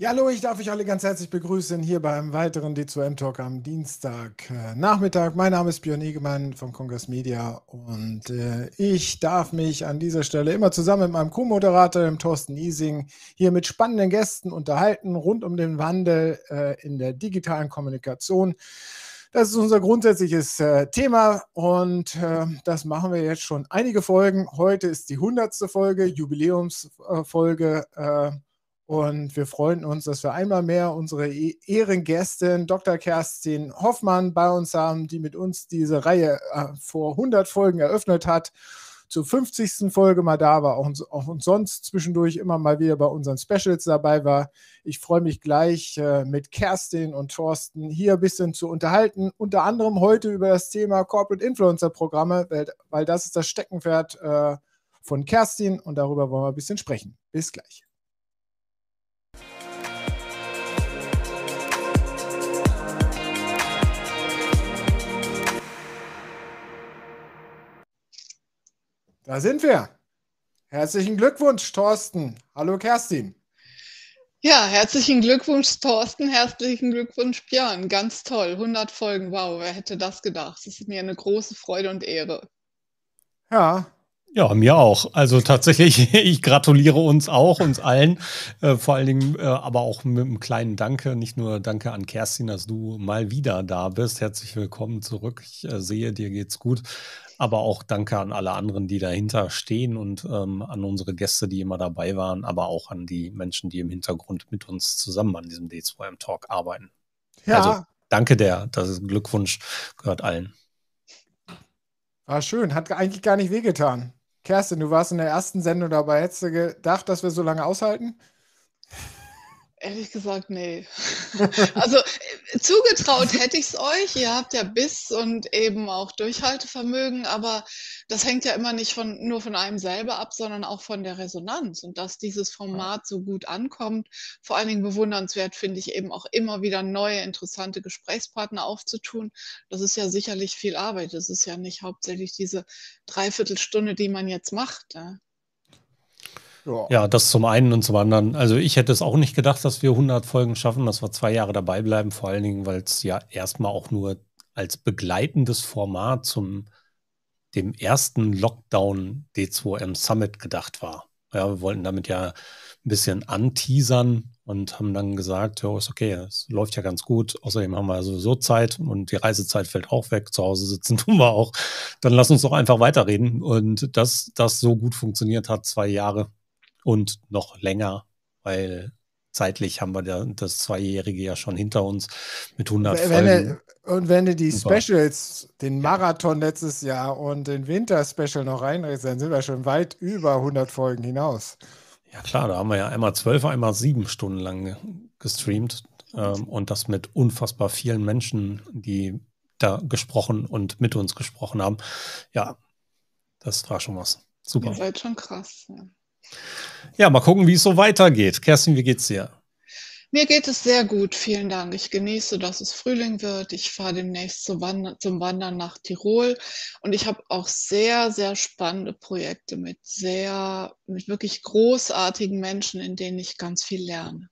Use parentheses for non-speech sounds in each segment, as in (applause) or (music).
Ja, hallo, ich darf euch alle ganz herzlich begrüßen hier beim weiteren D2M Talk am Dienstag äh. Mein Name ist Björn Egemann von Congress Media und äh, ich darf mich an dieser Stelle immer zusammen mit meinem Co-Moderator, dem Thorsten Ising, hier mit spannenden Gästen unterhalten rund um den Wandel äh, in der digitalen Kommunikation. Das ist unser grundsätzliches äh, Thema und äh, das machen wir jetzt schon einige Folgen. Heute ist die hundertste Folge, Jubiläumsfolge. Äh, und wir freuen uns, dass wir einmal mehr unsere e-, Ehrengästin Dr. Kerstin Hoffmann bei uns haben, die mit uns diese Reihe äh, vor 100 Folgen eröffnet hat. Zur 50. Folge mal da war, auch, auch und sonst zwischendurch immer mal wieder bei unseren Specials dabei war. Ich freue mich gleich äh, mit Kerstin und Thorsten hier ein bisschen zu unterhalten. Unter anderem heute über das Thema Corporate Influencer Programme, weil, das ist das Steckenpferd äh, von Kerstin und darüber wollen wir ein bisschen sprechen. Bis gleich. Da sind wir. Herzlichen Glückwunsch, Thorsten. Hallo, Kerstin. Ja, herzlichen Glückwunsch, Thorsten. Herzlichen Glückwunsch, Björn. Ganz toll. 100 Folgen. Wow, wer hätte das gedacht? Das ist mir eine große Freude und Ehre. Ja, ja, mir auch. Also tatsächlich, (laughs) ich gratuliere uns auch, uns allen. Äh, vor allen Dingen äh, aber auch mit einem kleinen Danke. Nicht nur Danke an Kerstin, dass du mal wieder da bist. Herzlich willkommen zurück. Ich äh, sehe, dir geht's gut aber auch danke an alle anderen, die dahinter stehen und ähm, an unsere Gäste, die immer dabei waren, aber auch an die Menschen, die im Hintergrund mit uns zusammen an diesem D2M Talk arbeiten. Ja. Also danke der, das ist Glückwunsch, gehört allen. War schön, hat eigentlich gar nicht wehgetan. Kerstin, du warst in der ersten Sendung dabei. Hättest du gedacht, dass wir so lange aushalten? Ehrlich gesagt, nee. (laughs) also äh, zugetraut hätte ich es euch. Ihr habt ja Biss und eben auch Durchhaltevermögen, aber das hängt ja immer nicht von, nur von einem selber ab, sondern auch von der Resonanz. Und dass dieses Format so gut ankommt, vor allen Dingen bewundernswert finde ich eben auch immer wieder neue, interessante Gesprächspartner aufzutun. Das ist ja sicherlich viel Arbeit. Das ist ja nicht hauptsächlich diese Dreiviertelstunde, die man jetzt macht. Ja. Ja. ja, das zum einen und zum anderen. Also ich hätte es auch nicht gedacht, dass wir 100 Folgen schaffen, dass wir zwei Jahre dabei bleiben, vor allen Dingen, weil es ja erstmal auch nur als begleitendes Format zum dem ersten Lockdown D2M Summit gedacht war. Ja, wir wollten damit ja ein bisschen anteasern und haben dann gesagt, ja, ist okay, es läuft ja ganz gut. Außerdem haben wir sowieso Zeit und die Reisezeit fällt auch weg. Zu Hause sitzen tun wir auch. Dann lass uns doch einfach weiterreden. Und dass das so gut funktioniert hat, zwei Jahre, und noch länger, weil zeitlich haben wir das Zweijährige ja schon hinter uns mit 100 wenn Folgen. Du, und wenn du die Super. Specials, den Marathon letztes Jahr und den Winter-Special noch reinrechnest, dann sind wir schon weit über 100 Folgen hinaus. Ja klar, da haben wir ja einmal zwölf, einmal sieben Stunden lang gestreamt ähm, und das mit unfassbar vielen Menschen, die da gesprochen und mit uns gesprochen haben. Ja, das war schon was. Super. Ihr seid schon krass. Ja. Ja, mal gucken, wie es so weitergeht. Kerstin, wie geht's dir? Mir geht es sehr gut, vielen Dank. Ich genieße, dass es Frühling wird. Ich fahre demnächst zum Wandern, zum Wandern nach Tirol und ich habe auch sehr, sehr spannende Projekte mit sehr, mit wirklich großartigen Menschen, in denen ich ganz viel lerne.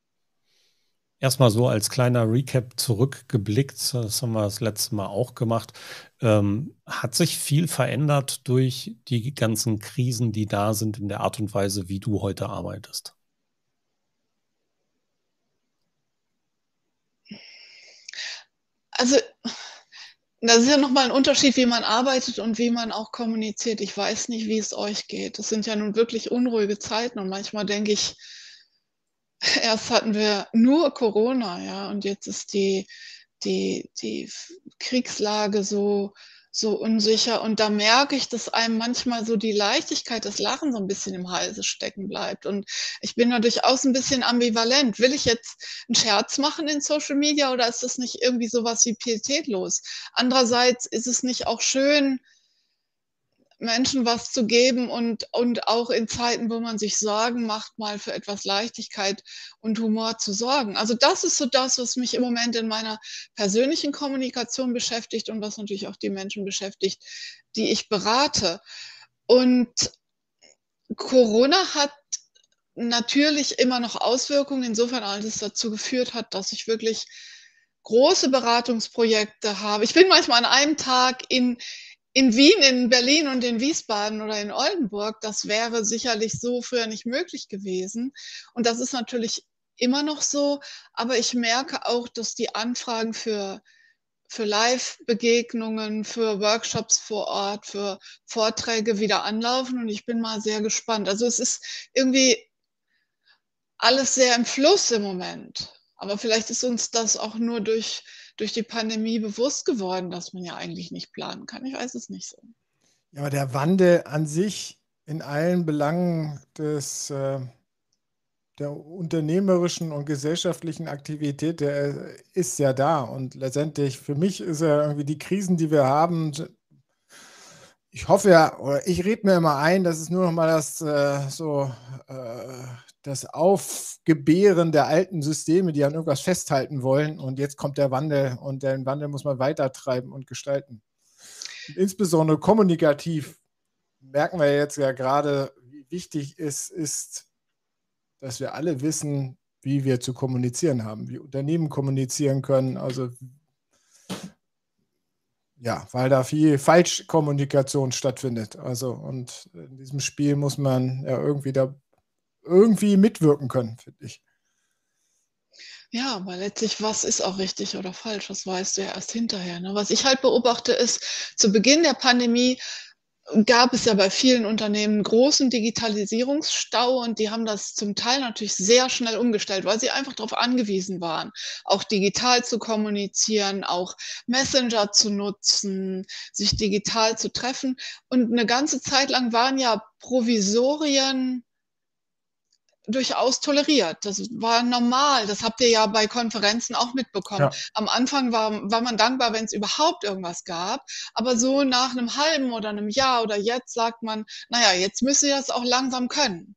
Erstmal so als kleiner Recap zurückgeblickt, das haben wir das letzte Mal auch gemacht. Ähm, hat sich viel verändert durch die ganzen Krisen, die da sind, in der Art und Weise, wie du heute arbeitest? Also, das ist ja nochmal ein Unterschied, wie man arbeitet und wie man auch kommuniziert. Ich weiß nicht, wie es euch geht. Das sind ja nun wirklich unruhige Zeiten und manchmal denke ich, erst hatten wir nur Corona, ja, und jetzt ist die, die, die Kriegslage so, so unsicher. Und da merke ich, dass einem manchmal so die Leichtigkeit, das Lachen so ein bisschen im Halse stecken bleibt. Und ich bin da durchaus ein bisschen ambivalent. Will ich jetzt einen Scherz machen in Social Media oder ist das nicht irgendwie sowas wie pietätlos? Andererseits ist es nicht auch schön, Menschen was zu geben und, und auch in Zeiten, wo man sich Sorgen macht, mal für etwas Leichtigkeit und Humor zu sorgen. Also das ist so das, was mich im Moment in meiner persönlichen Kommunikation beschäftigt und was natürlich auch die Menschen beschäftigt, die ich berate. Und Corona hat natürlich immer noch Auswirkungen, insofern als es dazu geführt hat, dass ich wirklich große Beratungsprojekte habe. Ich bin manchmal an einem Tag in, in Wien, in Berlin und in Wiesbaden oder in Oldenburg. Das wäre sicherlich so früher nicht möglich gewesen. Und das ist natürlich immer noch so. Aber ich merke auch, dass die Anfragen für für Live-Begegnungen, für Workshops vor Ort, für Vorträge wieder anlaufen und ich bin mal sehr gespannt. Also es ist irgendwie alles sehr im Fluss im Moment. Aber vielleicht ist uns das auch nur durch, durch die Pandemie bewusst geworden, dass man ja eigentlich nicht planen kann. Ich weiß es nicht so. Ja, aber der Wandel an sich in allen Belangen des, äh, der unternehmerischen und gesellschaftlichen Aktivität, der ist ja da. Und letztendlich, für mich ist ja irgendwie die Krisen, die wir haben, ich hoffe ja, oder ich rede mir immer ein, dass es nur noch mal das äh, so äh, das Aufgebären der alten Systeme, die an irgendwas festhalten wollen. Und jetzt kommt der Wandel und den Wandel muss man weitertreiben und gestalten. Und insbesondere kommunikativ merken wir jetzt ja gerade, wie wichtig es ist, dass wir alle wissen, wie wir zu kommunizieren haben, wie Unternehmen kommunizieren können. Also ja, weil da viel Falschkommunikation stattfindet. Also und in diesem Spiel muss man ja irgendwie da irgendwie mitwirken können, finde ich. Ja, aber letztlich, was ist auch richtig oder falsch? Das weißt du ja erst hinterher. Ne? Was ich halt beobachte, ist, zu Beginn der Pandemie gab es ja bei vielen Unternehmen großen Digitalisierungsstau und die haben das zum Teil natürlich sehr schnell umgestellt, weil sie einfach darauf angewiesen waren, auch digital zu kommunizieren, auch Messenger zu nutzen, sich digital zu treffen. Und eine ganze Zeit lang waren ja Provisorien durchaus toleriert. Das war normal. Das habt ihr ja bei Konferenzen auch mitbekommen. Ja. Am Anfang war, war man dankbar, wenn es überhaupt irgendwas gab. Aber so nach einem halben oder einem Jahr oder jetzt sagt man, naja, jetzt müssen wir das auch langsam können.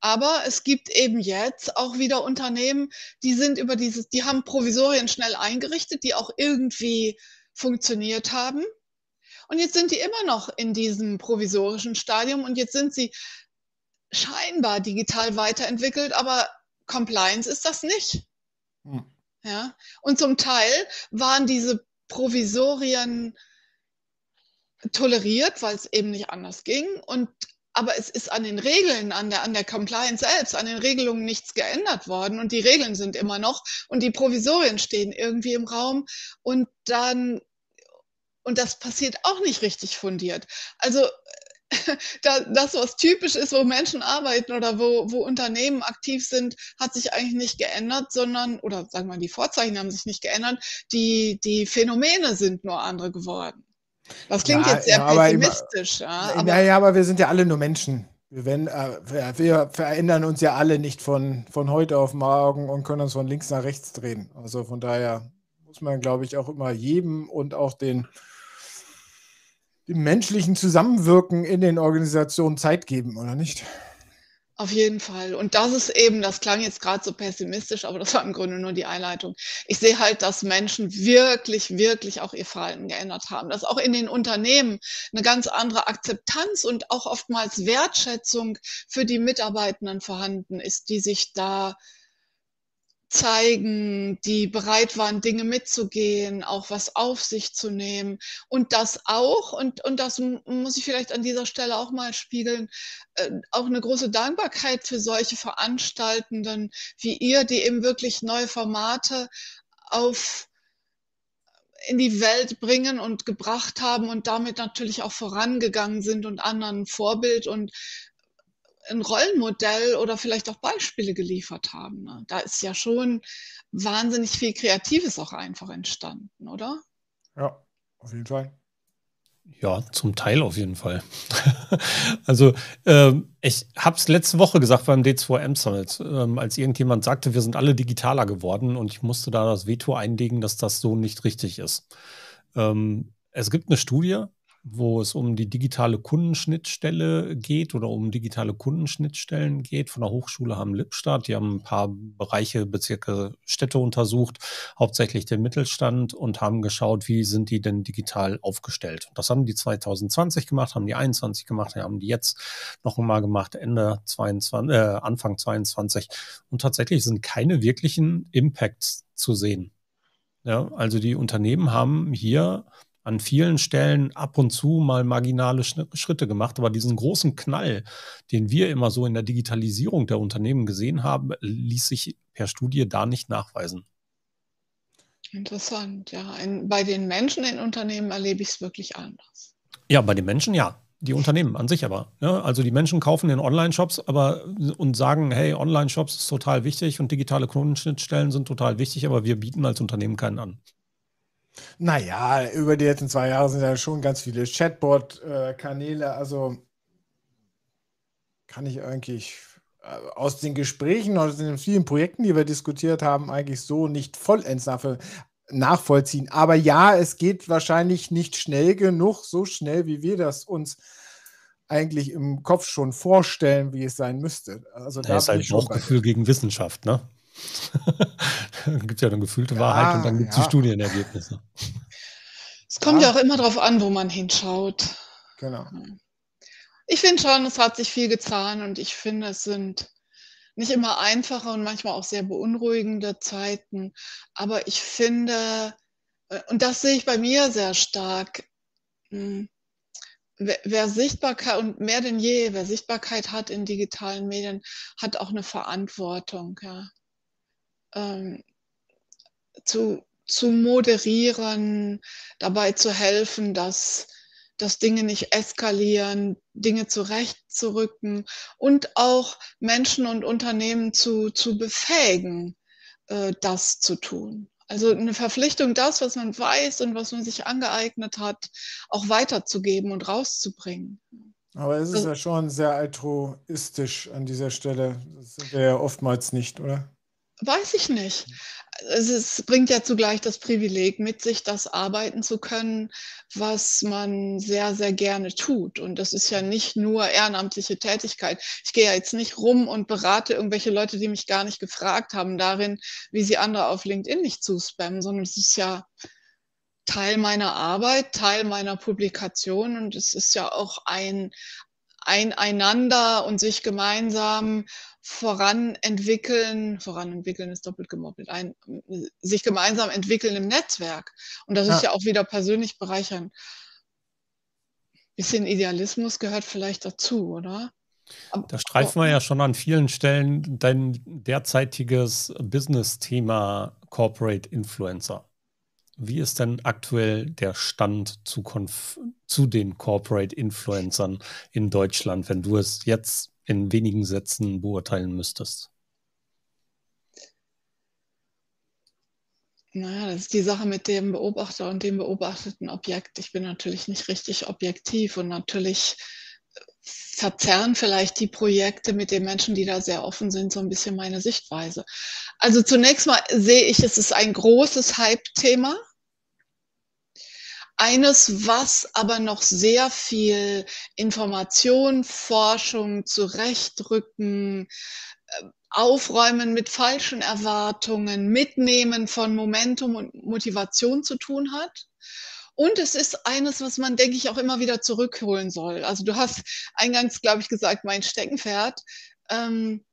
Aber es gibt eben jetzt auch wieder Unternehmen, die sind über dieses, die haben Provisorien schnell eingerichtet, die auch irgendwie funktioniert haben. Und jetzt sind die immer noch in diesem provisorischen Stadium und jetzt sind sie scheinbar digital weiterentwickelt, aber Compliance ist das nicht. Hm. Ja? Und zum Teil waren diese Provisorien toleriert, weil es eben nicht anders ging. Und aber es ist an den Regeln, an der, an der Compliance selbst, an den Regelungen nichts geändert worden und die Regeln sind immer noch und die Provisorien stehen irgendwie im Raum und dann, und das passiert auch nicht richtig fundiert. Also das, was typisch ist, wo Menschen arbeiten oder wo, wo Unternehmen aktiv sind, hat sich eigentlich nicht geändert, sondern, oder sagen wir mal, die Vorzeichen haben sich nicht geändert, die, die Phänomene sind nur andere geworden. Das klingt ja, jetzt sehr ja, pessimistisch. Immer, ja, aber, naja, aber wir sind ja alle nur Menschen. Wir, wenn, äh, wir verändern uns ja alle nicht von, von heute auf morgen und können uns von links nach rechts drehen. Also von daher muss man, glaube ich, auch immer jedem und auch den dem menschlichen Zusammenwirken in den Organisationen Zeit geben, oder nicht? Auf jeden Fall. Und das ist eben, das klang jetzt gerade so pessimistisch, aber das war im Grunde nur die Einleitung. Ich sehe halt, dass Menschen wirklich, wirklich auch ihr Verhalten geändert haben, dass auch in den Unternehmen eine ganz andere Akzeptanz und auch oftmals Wertschätzung für die Mitarbeitenden vorhanden ist, die sich da zeigen, die bereit waren, Dinge mitzugehen, auch was auf sich zu nehmen. Und das auch, und, und das muss ich vielleicht an dieser Stelle auch mal spiegeln, äh, auch eine große Dankbarkeit für solche Veranstaltenden wie ihr, die eben wirklich neue Formate auf in die Welt bringen und gebracht haben und damit natürlich auch vorangegangen sind und anderen Vorbild und ein Rollenmodell oder vielleicht auch Beispiele geliefert haben. Ne? Da ist ja schon wahnsinnig viel Kreatives auch einfach entstanden, oder? Ja, auf jeden Fall. Ja, zum Teil auf jeden Fall. (laughs) also ähm, ich habe es letzte Woche gesagt beim D2M Summit, ähm, als irgendjemand sagte, wir sind alle digitaler geworden und ich musste da das Veto einlegen, dass das so nicht richtig ist. Ähm, es gibt eine Studie, wo es um die digitale Kundenschnittstelle geht oder um digitale Kundenschnittstellen geht von der Hochschule Hamm-Lippstadt. Die haben ein paar Bereiche, Bezirke, Städte untersucht, hauptsächlich den Mittelstand und haben geschaut, wie sind die denn digital aufgestellt. Das haben die 2020 gemacht, haben die 21 gemacht, haben die jetzt noch einmal gemacht, Ende 22, äh, Anfang 22. Und tatsächlich sind keine wirklichen Impacts zu sehen. Ja, also die Unternehmen haben hier an vielen Stellen ab und zu mal marginale Schritte gemacht, aber diesen großen Knall, den wir immer so in der Digitalisierung der Unternehmen gesehen haben, ließ sich per Studie da nicht nachweisen. Interessant, ja. In, bei den Menschen in Unternehmen erlebe ich es wirklich anders. Ja, bei den Menschen ja. Die Unternehmen an sich aber. Ne? also die Menschen kaufen in Online-Shops aber und sagen, hey, Online-Shops ist total wichtig und digitale Kundenschnittstellen sind total wichtig, aber wir bieten als Unternehmen keinen an. Naja, über die letzten zwei Jahre sind ja schon ganz viele Chatbot-Kanäle. Also kann ich eigentlich äh, aus den Gesprächen, aus den vielen Projekten, die wir diskutiert haben, eigentlich so nicht vollends nachvollziehen. Aber ja, es geht wahrscheinlich nicht schnell genug, so schnell, wie wir das uns eigentlich im Kopf schon vorstellen, wie es sein müsste. Also da ist halt Bauchgefühl gegen Wissenschaft, ne? (laughs) gibt ja dann gefühlte ja, Wahrheit und dann gibt es ja. die Studienergebnisse. Es kommt ja. ja auch immer darauf an, wo man hinschaut. Genau. Ich finde schon, es hat sich viel getan und ich finde, es sind nicht immer einfache und manchmal auch sehr beunruhigende Zeiten. Aber ich finde, äh, und das sehe ich bei mir sehr stark, hm, wer Sichtbarkeit und mehr denn je, wer Sichtbarkeit hat in digitalen Medien, hat auch eine Verantwortung. Ja ähm, zu, zu moderieren, dabei zu helfen, dass, dass Dinge nicht eskalieren, Dinge zurechtzurücken und auch Menschen und Unternehmen zu, zu befähigen, äh, das zu tun. Also eine Verpflichtung, das, was man weiß und was man sich angeeignet hat, auch weiterzugeben und rauszubringen. Aber es ist also, ja schon sehr altruistisch an dieser Stelle. Das sind wir ja oftmals nicht, oder? Weiß ich nicht. Es bringt ja zugleich das Privileg mit sich, das arbeiten zu können, was man sehr, sehr gerne tut. Und das ist ja nicht nur ehrenamtliche Tätigkeit. Ich gehe ja jetzt nicht rum und berate irgendwelche Leute, die mich gar nicht gefragt haben darin, wie sie andere auf LinkedIn nicht zuspammen, sondern es ist ja Teil meiner Arbeit, Teil meiner Publikation und es ist ja auch ein, ein einander und sich gemeinsam voranentwickeln, voranentwickeln ist doppelt gemoppelt, ein, sich gemeinsam entwickeln im Netzwerk. Und das ja. ist ja auch wieder persönlich bereichernd. Bisschen Idealismus gehört vielleicht dazu, oder? da streifen wir ja schon an vielen Stellen dein derzeitiges Business-Thema Corporate Influencer. Wie ist denn aktuell der Stand zu, zu den Corporate Influencern in Deutschland, wenn du es jetzt in wenigen Sätzen beurteilen müsstest? Naja, das ist die Sache mit dem Beobachter und dem beobachteten Objekt. Ich bin natürlich nicht richtig objektiv und natürlich verzerren vielleicht die Projekte mit den Menschen, die da sehr offen sind, so ein bisschen meine Sichtweise. Also zunächst mal sehe ich, es ist ein großes Hype-Thema. Eines, was aber noch sehr viel Information, Forschung, Zurechtrücken, äh, Aufräumen mit falschen Erwartungen, Mitnehmen von Momentum und Motivation zu tun hat. Und es ist eines, was man, denke ich, auch immer wieder zurückholen soll. Also du hast eingangs, glaube ich, gesagt, mein Steckenpferd. Ähm,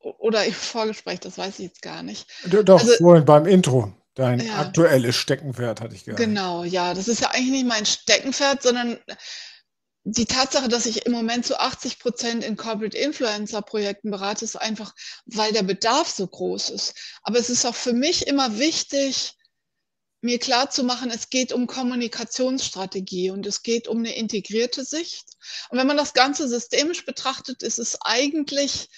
oder im Vorgespräch, das weiß ich jetzt gar nicht. Doch, also, vorhin beim Intro. Dein ja. aktuelles Steckenpferd hatte ich gesagt. Genau, ja. Das ist ja eigentlich nicht mein Steckenpferd, sondern die Tatsache, dass ich im Moment zu 80 Prozent in Corporate Influencer Projekten berate, ist einfach, weil der Bedarf so groß ist. Aber es ist auch für mich immer wichtig, mir klar zu machen, es geht um Kommunikationsstrategie und es geht um eine integrierte Sicht. Und wenn man das Ganze systemisch betrachtet, ist es eigentlich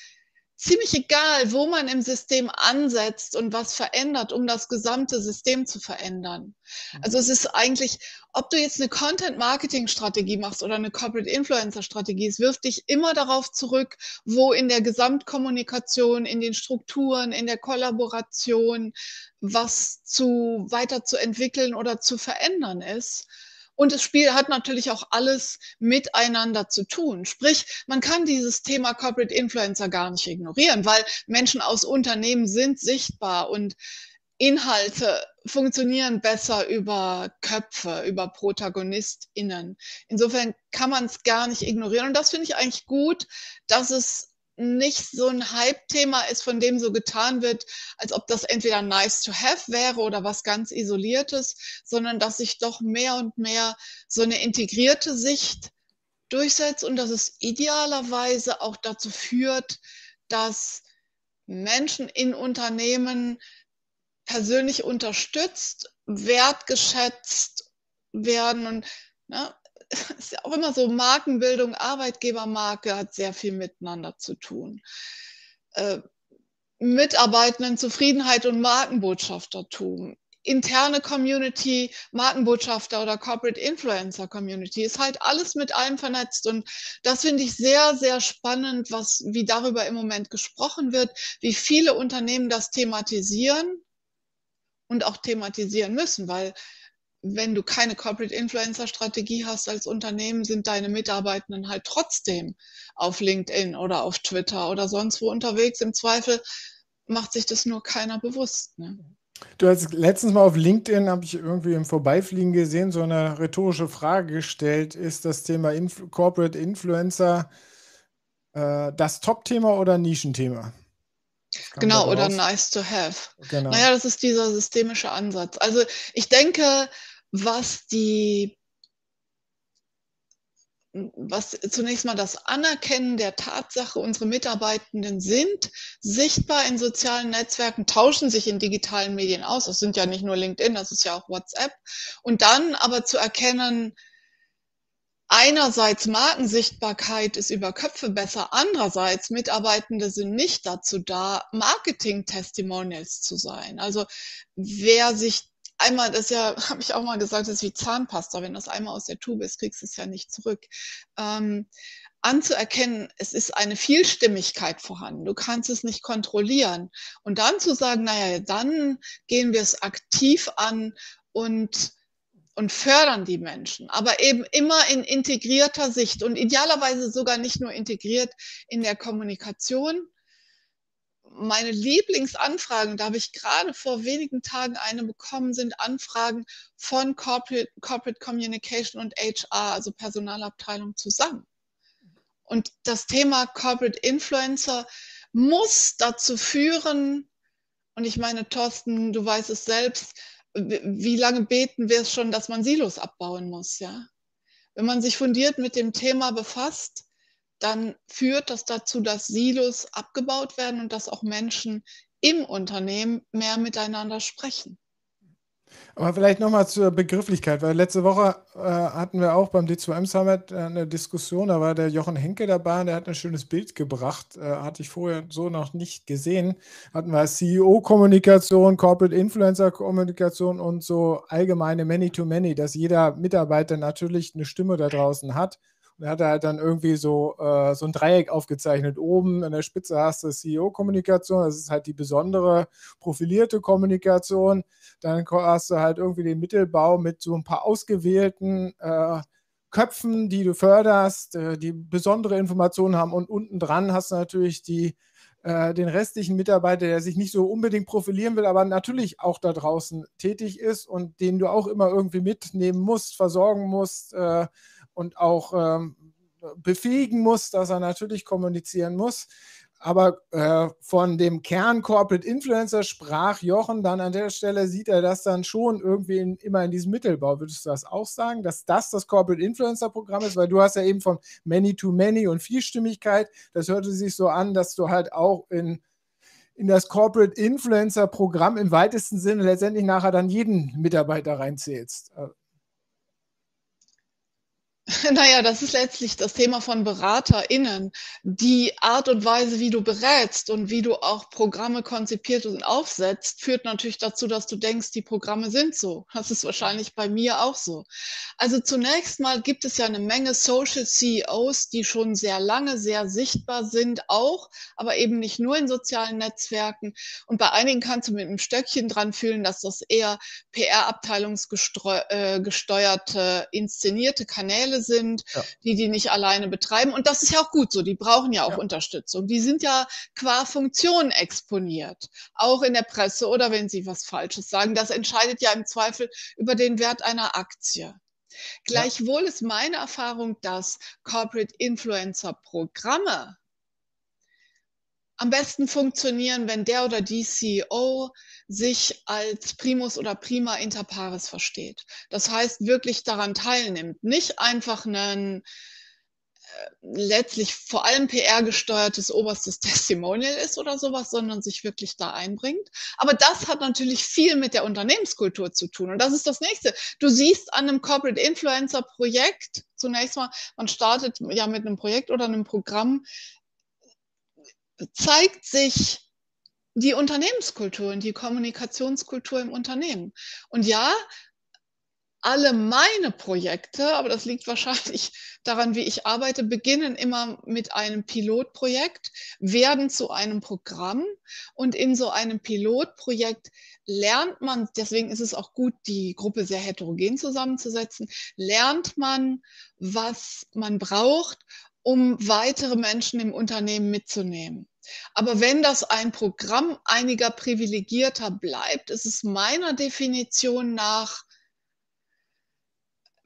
ziemlich egal, wo man im System ansetzt und was verändert, um das gesamte System zu verändern. Mhm. Also es ist eigentlich, ob du jetzt eine Content-Marketing-Strategie machst oder eine Corporate Influencer-Strategie, es wirft dich immer darauf zurück, wo in der Gesamtkommunikation, in den Strukturen, in der Kollaboration was zu weiter zu entwickeln oder zu verändern ist. Und das Spiel hat natürlich auch alles miteinander zu tun. Sprich, man kann dieses Thema Corporate Influencer gar nicht ignorieren, weil Menschen aus Unternehmen sind sichtbar und Inhalte funktionieren besser über Köpfe, über ProtagonistInnen. Insofern kann man es gar nicht ignorieren. Und das finde ich eigentlich gut, dass es nicht so ein Hype-Thema ist, von dem so getan wird, als ob das entweder nice to have wäre oder was ganz Isoliertes, sondern dass sich doch mehr und mehr so eine integrierte Sicht durchsetzt und dass es idealerweise auch dazu führt, dass Menschen in Unternehmen persönlich unterstützt, wertgeschätzt werden und ne, (laughs) ist ja auch immer so, Markenbildung, Arbeitgebermarke hat sehr viel miteinander zu tun. Äh, Mitarbeitenden Zufriedenheit und Markenbotschaftertum. Interne Community, Markenbotschafter oder Corporate Influencer Community ist halt alles mit allem vernetzt. Und das finde ich sehr, sehr spannend, was, wie darüber im Moment gesprochen wird, wie viele Unternehmen das thematisieren und auch thematisieren müssen, weil wenn du keine Corporate Influencer Strategie hast als Unternehmen, sind deine Mitarbeitenden halt trotzdem auf LinkedIn oder auf Twitter oder sonst wo unterwegs. Im Zweifel macht sich das nur keiner bewusst. Ne? Du hast letztens mal auf LinkedIn, habe ich irgendwie im Vorbeifliegen gesehen, so eine rhetorische Frage gestellt. Ist das Thema Inf Corporate Influencer äh, das Top-Thema oder Nischenthema? Genau, oder nice to have. Genau. Naja, das ist dieser systemische Ansatz. Also ich denke, was die was zunächst mal das Anerkennen der Tatsache, unsere Mitarbeitenden sind sichtbar in sozialen Netzwerken, tauschen sich in digitalen Medien aus. Das sind ja nicht nur LinkedIn, das ist ja auch WhatsApp. Und dann aber zu erkennen, einerseits Markensichtbarkeit ist über Köpfe besser, andererseits Mitarbeitende sind nicht dazu da, Marketing-Testimonials zu sein. Also wer sich einmal, das ja, (laughs) habe ich auch mal gesagt, das ist wie Zahnpasta. Wenn das einmal aus der Tube ist, kriegst du es ja nicht zurück. Ähm, anzuerkennen, es ist eine Vielstimmigkeit vorhanden. Du kannst es nicht kontrollieren. Und dann zu sagen, naja, dann gehen wir es aktiv an und und fördern die Menschen, aber eben immer in integrierter Sicht und idealerweise sogar nicht nur integriert in der Kommunikation, meine Lieblingsanfragen, da habe ich gerade vor wenigen Tagen eine bekommen, sind Anfragen von Corporate, Corporate Communication und HR, also Personalabteilung zusammen. Und das Thema Corporate Influencer muss dazu führen, und ich meine, Thorsten, du weißt es selbst, wie lange beten wir es schon, dass man Silos abbauen muss, ja? Wenn man sich fundiert mit dem Thema befasst, dann führt das dazu, dass Silos abgebaut werden und dass auch Menschen im Unternehmen mehr miteinander sprechen. Aber vielleicht nochmal zur Begrifflichkeit, weil letzte Woche äh, hatten wir auch beim D2M Summit äh, eine Diskussion, da war der Jochen Henke dabei und der hat ein schönes Bild gebracht, äh, hatte ich vorher so noch nicht gesehen. Hatten wir CEO-Kommunikation, Corporate Influencer-Kommunikation und so allgemeine Many-to-Many, -Many, dass jeder Mitarbeiter natürlich eine Stimme da draußen hat und er hat halt dann irgendwie so, äh, so ein Dreieck aufgezeichnet. Oben in der Spitze hast du CEO-Kommunikation, das ist halt die besondere profilierte Kommunikation. Dann hast du halt irgendwie den Mittelbau mit so ein paar ausgewählten äh, Köpfen, die du förderst, äh, die besondere Informationen haben. Und unten dran hast du natürlich die, äh, den restlichen Mitarbeiter, der sich nicht so unbedingt profilieren will, aber natürlich auch da draußen tätig ist und den du auch immer irgendwie mitnehmen musst, versorgen musst äh, und auch ähm, befähigen muss, dass er natürlich kommunizieren muss. Aber äh, von dem Kern Corporate Influencer sprach Jochen dann an der Stelle, sieht er das dann schon irgendwie in, immer in diesem Mittelbau. Würdest du das auch sagen, dass das das Corporate Influencer Programm ist? Weil du hast ja eben von Many-to-Many -Many und Vielstimmigkeit, das hörte sich so an, dass du halt auch in, in das Corporate Influencer Programm im weitesten Sinne letztendlich nachher dann jeden Mitarbeiter reinzählst. (laughs) Naja, das ist letztlich das Thema von BeraterInnen. Die Art und Weise, wie du berätst und wie du auch Programme konzipiert und aufsetzt, führt natürlich dazu, dass du denkst, die Programme sind so. Das ist wahrscheinlich bei mir auch so. Also zunächst mal gibt es ja eine Menge Social CEOs, die schon sehr lange sehr sichtbar sind, auch, aber eben nicht nur in sozialen Netzwerken. Und bei einigen kannst du mit einem Stöckchen dran fühlen, dass das eher PR-abteilungsgesteuerte, inszenierte Kanäle Kanäle sind, ja. die die nicht alleine betreiben. Und das ist ja auch gut so. Die brauchen ja auch ja. Unterstützung. Die sind ja qua Funktion exponiert, auch in der Presse oder wenn sie was Falsches sagen. Das entscheidet ja im Zweifel über den Wert einer Aktie. Gleichwohl ist meine Erfahrung, dass Corporate Influencer Programme am besten funktionieren, wenn der oder die CEO sich als Primus oder Prima inter pares versteht. Das heißt, wirklich daran teilnimmt, nicht einfach ein äh, letztlich vor allem PR gesteuertes oberstes (laughs) Testimonial ist oder sowas, sondern sich wirklich da einbringt. Aber das hat natürlich viel mit der Unternehmenskultur zu tun. Und das ist das nächste. Du siehst an einem Corporate Influencer Projekt zunächst mal, man startet ja mit einem Projekt oder einem Programm, zeigt sich die Unternehmenskultur und die Kommunikationskultur im Unternehmen. Und ja, alle meine Projekte, aber das liegt wahrscheinlich daran, wie ich arbeite, beginnen immer mit einem Pilotprojekt, werden zu einem Programm und in so einem Pilotprojekt lernt man, deswegen ist es auch gut, die Gruppe sehr heterogen zusammenzusetzen, lernt man, was man braucht, um weitere Menschen im Unternehmen mitzunehmen. Aber wenn das ein Programm einiger Privilegierter bleibt, ist es meiner Definition nach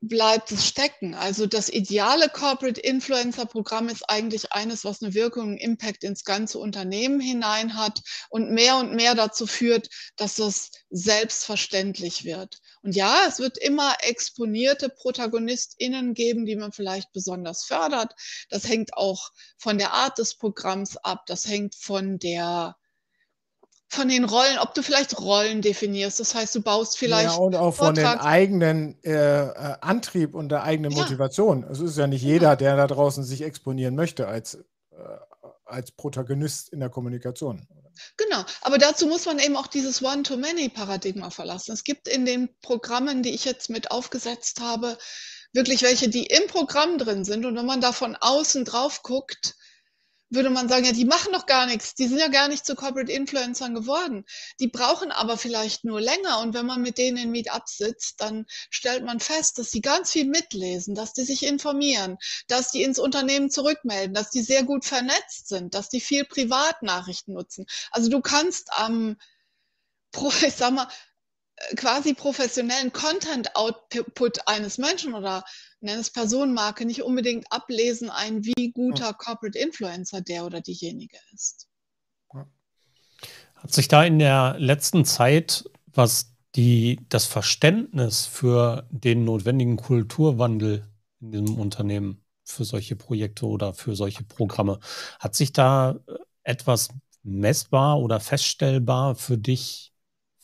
bleibt es stecken. Also das ideale Corporate Influencer Programm ist eigentlich eines, was eine Wirkung, einen Impact ins ganze Unternehmen hinein hat und mehr und mehr dazu führt, dass das selbstverständlich wird. Und ja, es wird immer exponierte ProtagonistInnen geben, die man vielleicht besonders fördert. Das hängt auch von der Art des Programms ab. Das hängt von der von den Rollen, ob du vielleicht Rollen definierst. Das heißt, du baust vielleicht. Ja, und auch von den eigenen äh, äh, Antrieb und der eigenen ja. Motivation. Es ist ja nicht jeder, ja. der da draußen sich exponieren möchte als, äh, als Protagonist in der Kommunikation. Genau, aber dazu muss man eben auch dieses One-to-Many-Paradigma verlassen. Es gibt in den Programmen, die ich jetzt mit aufgesetzt habe, wirklich welche, die im Programm drin sind. Und wenn man da von außen drauf guckt, würde man sagen, ja, die machen doch gar nichts, die sind ja gar nicht zu Corporate Influencern geworden. Die brauchen aber vielleicht nur länger und wenn man mit denen in Meetups sitzt, dann stellt man fest, dass sie ganz viel mitlesen, dass die sich informieren, dass die ins Unternehmen zurückmelden, dass die sehr gut vernetzt sind, dass die viel Privatnachrichten nutzen. Also du kannst am, ähm, (laughs) ich sag mal, quasi professionellen Content-Output eines Menschen oder nenn es Personenmarke nicht unbedingt ablesen, ein wie guter Corporate Influencer der oder diejenige ist. Hat sich da in der letzten Zeit, was die, das Verständnis für den notwendigen Kulturwandel in diesem Unternehmen für solche Projekte oder für solche Programme, hat sich da etwas messbar oder feststellbar für dich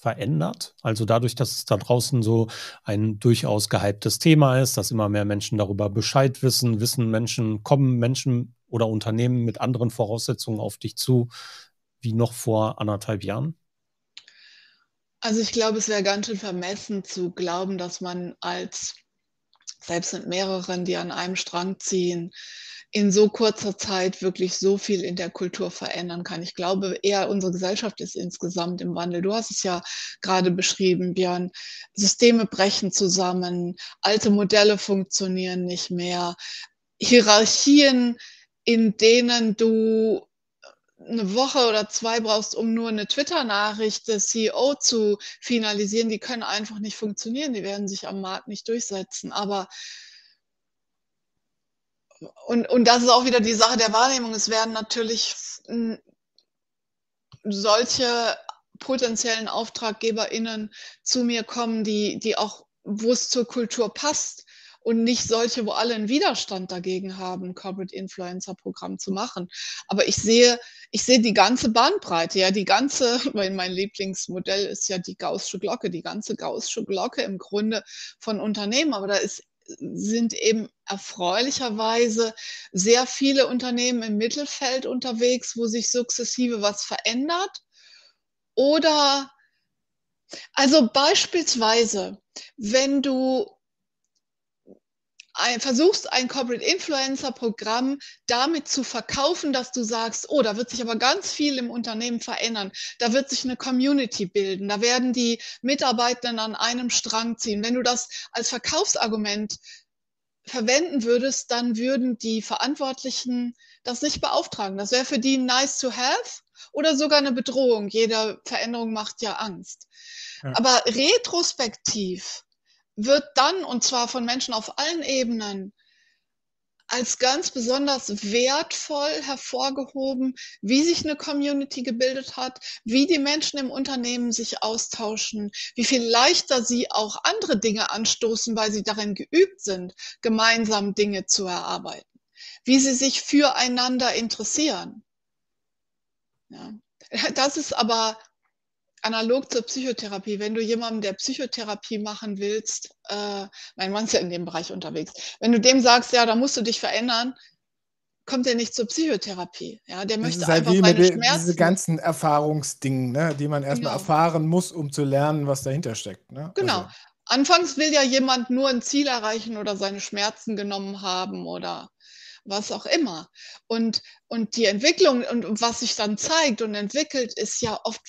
verändert? Also dadurch, dass es da draußen so ein durchaus gehyptes Thema ist, dass immer mehr Menschen darüber Bescheid wissen, wissen Menschen, kommen Menschen oder Unternehmen mit anderen Voraussetzungen auf dich zu, wie noch vor anderthalb Jahren? Also ich glaube, es wäre ganz schön vermessen zu glauben, dass man als selbst mit mehreren, die an einem Strang ziehen, in so kurzer Zeit wirklich so viel in der Kultur verändern kann. Ich glaube eher, unsere Gesellschaft ist insgesamt im Wandel. Du hast es ja gerade beschrieben, Björn. Systeme brechen zusammen, alte Modelle funktionieren nicht mehr. Hierarchien, in denen du eine Woche oder zwei brauchst, um nur eine Twitter-Nachricht des CEO zu finalisieren, die können einfach nicht funktionieren. Die werden sich am Markt nicht durchsetzen. Aber und, und das ist auch wieder die Sache der Wahrnehmung. Es werden natürlich solche potenziellen AuftraggeberInnen zu mir kommen, die, die auch, wo es zur Kultur passt und nicht solche, wo alle einen Widerstand dagegen haben, Corporate Influencer Programm zu machen. Aber ich sehe, ich sehe die ganze Bandbreite, ja, die ganze, (laughs) weil mein Lieblingsmodell ist ja die Gaußsche Glocke, die ganze Gaußsche Glocke im Grunde von Unternehmen. Aber da ist sind eben erfreulicherweise sehr viele Unternehmen im Mittelfeld unterwegs, wo sich sukzessive was verändert. Oder also beispielsweise, wenn du ein, versuchst, ein Corporate Influencer Programm damit zu verkaufen, dass du sagst, oh, da wird sich aber ganz viel im Unternehmen verändern. Da wird sich eine Community bilden. Da werden die Mitarbeitenden an einem Strang ziehen. Wenn du das als Verkaufsargument verwenden würdest, dann würden die Verantwortlichen das nicht beauftragen. Das wäre für die nice to have oder sogar eine Bedrohung. Jede Veränderung macht ja Angst. Ja. Aber retrospektiv wird dann, und zwar von Menschen auf allen Ebenen, als ganz besonders wertvoll hervorgehoben, wie sich eine Community gebildet hat, wie die Menschen im Unternehmen sich austauschen, wie viel leichter sie auch andere Dinge anstoßen, weil sie darin geübt sind, gemeinsam Dinge zu erarbeiten, wie sie sich füreinander interessieren. Ja. Das ist aber analog zur Psychotherapie, wenn du jemandem, der Psychotherapie machen willst, äh, mein Mann ist ja in dem Bereich unterwegs, wenn du dem sagst, ja, da musst du dich verändern, kommt er nicht zur Psychotherapie. Ja, der möchte halt einfach seine Schmerzen. Diese ganzen Erfahrungsdingen, ne, die man erstmal genau. erfahren muss, um zu lernen, was dahinter steckt. Ne? Genau. Also. Anfangs will ja jemand nur ein Ziel erreichen oder seine Schmerzen genommen haben oder was auch immer. Und, und die Entwicklung und was sich dann zeigt und entwickelt, ist ja oft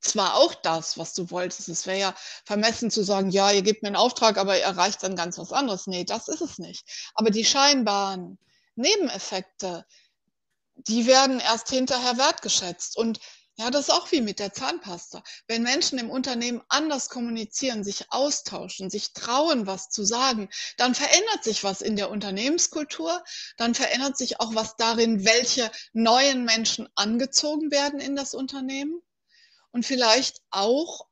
zwar auch das, was du wolltest. Es wäre ja vermessen zu sagen, ja, ihr gebt mir einen Auftrag, aber ihr erreicht dann ganz was anderes. Nee, das ist es nicht. Aber die scheinbaren Nebeneffekte, die werden erst hinterher wertgeschätzt. Und ja, das ist auch wie mit der Zahnpasta. Wenn Menschen im Unternehmen anders kommunizieren, sich austauschen, sich trauen, was zu sagen, dann verändert sich was in der Unternehmenskultur, dann verändert sich auch was darin, welche neuen Menschen angezogen werden in das Unternehmen und vielleicht auch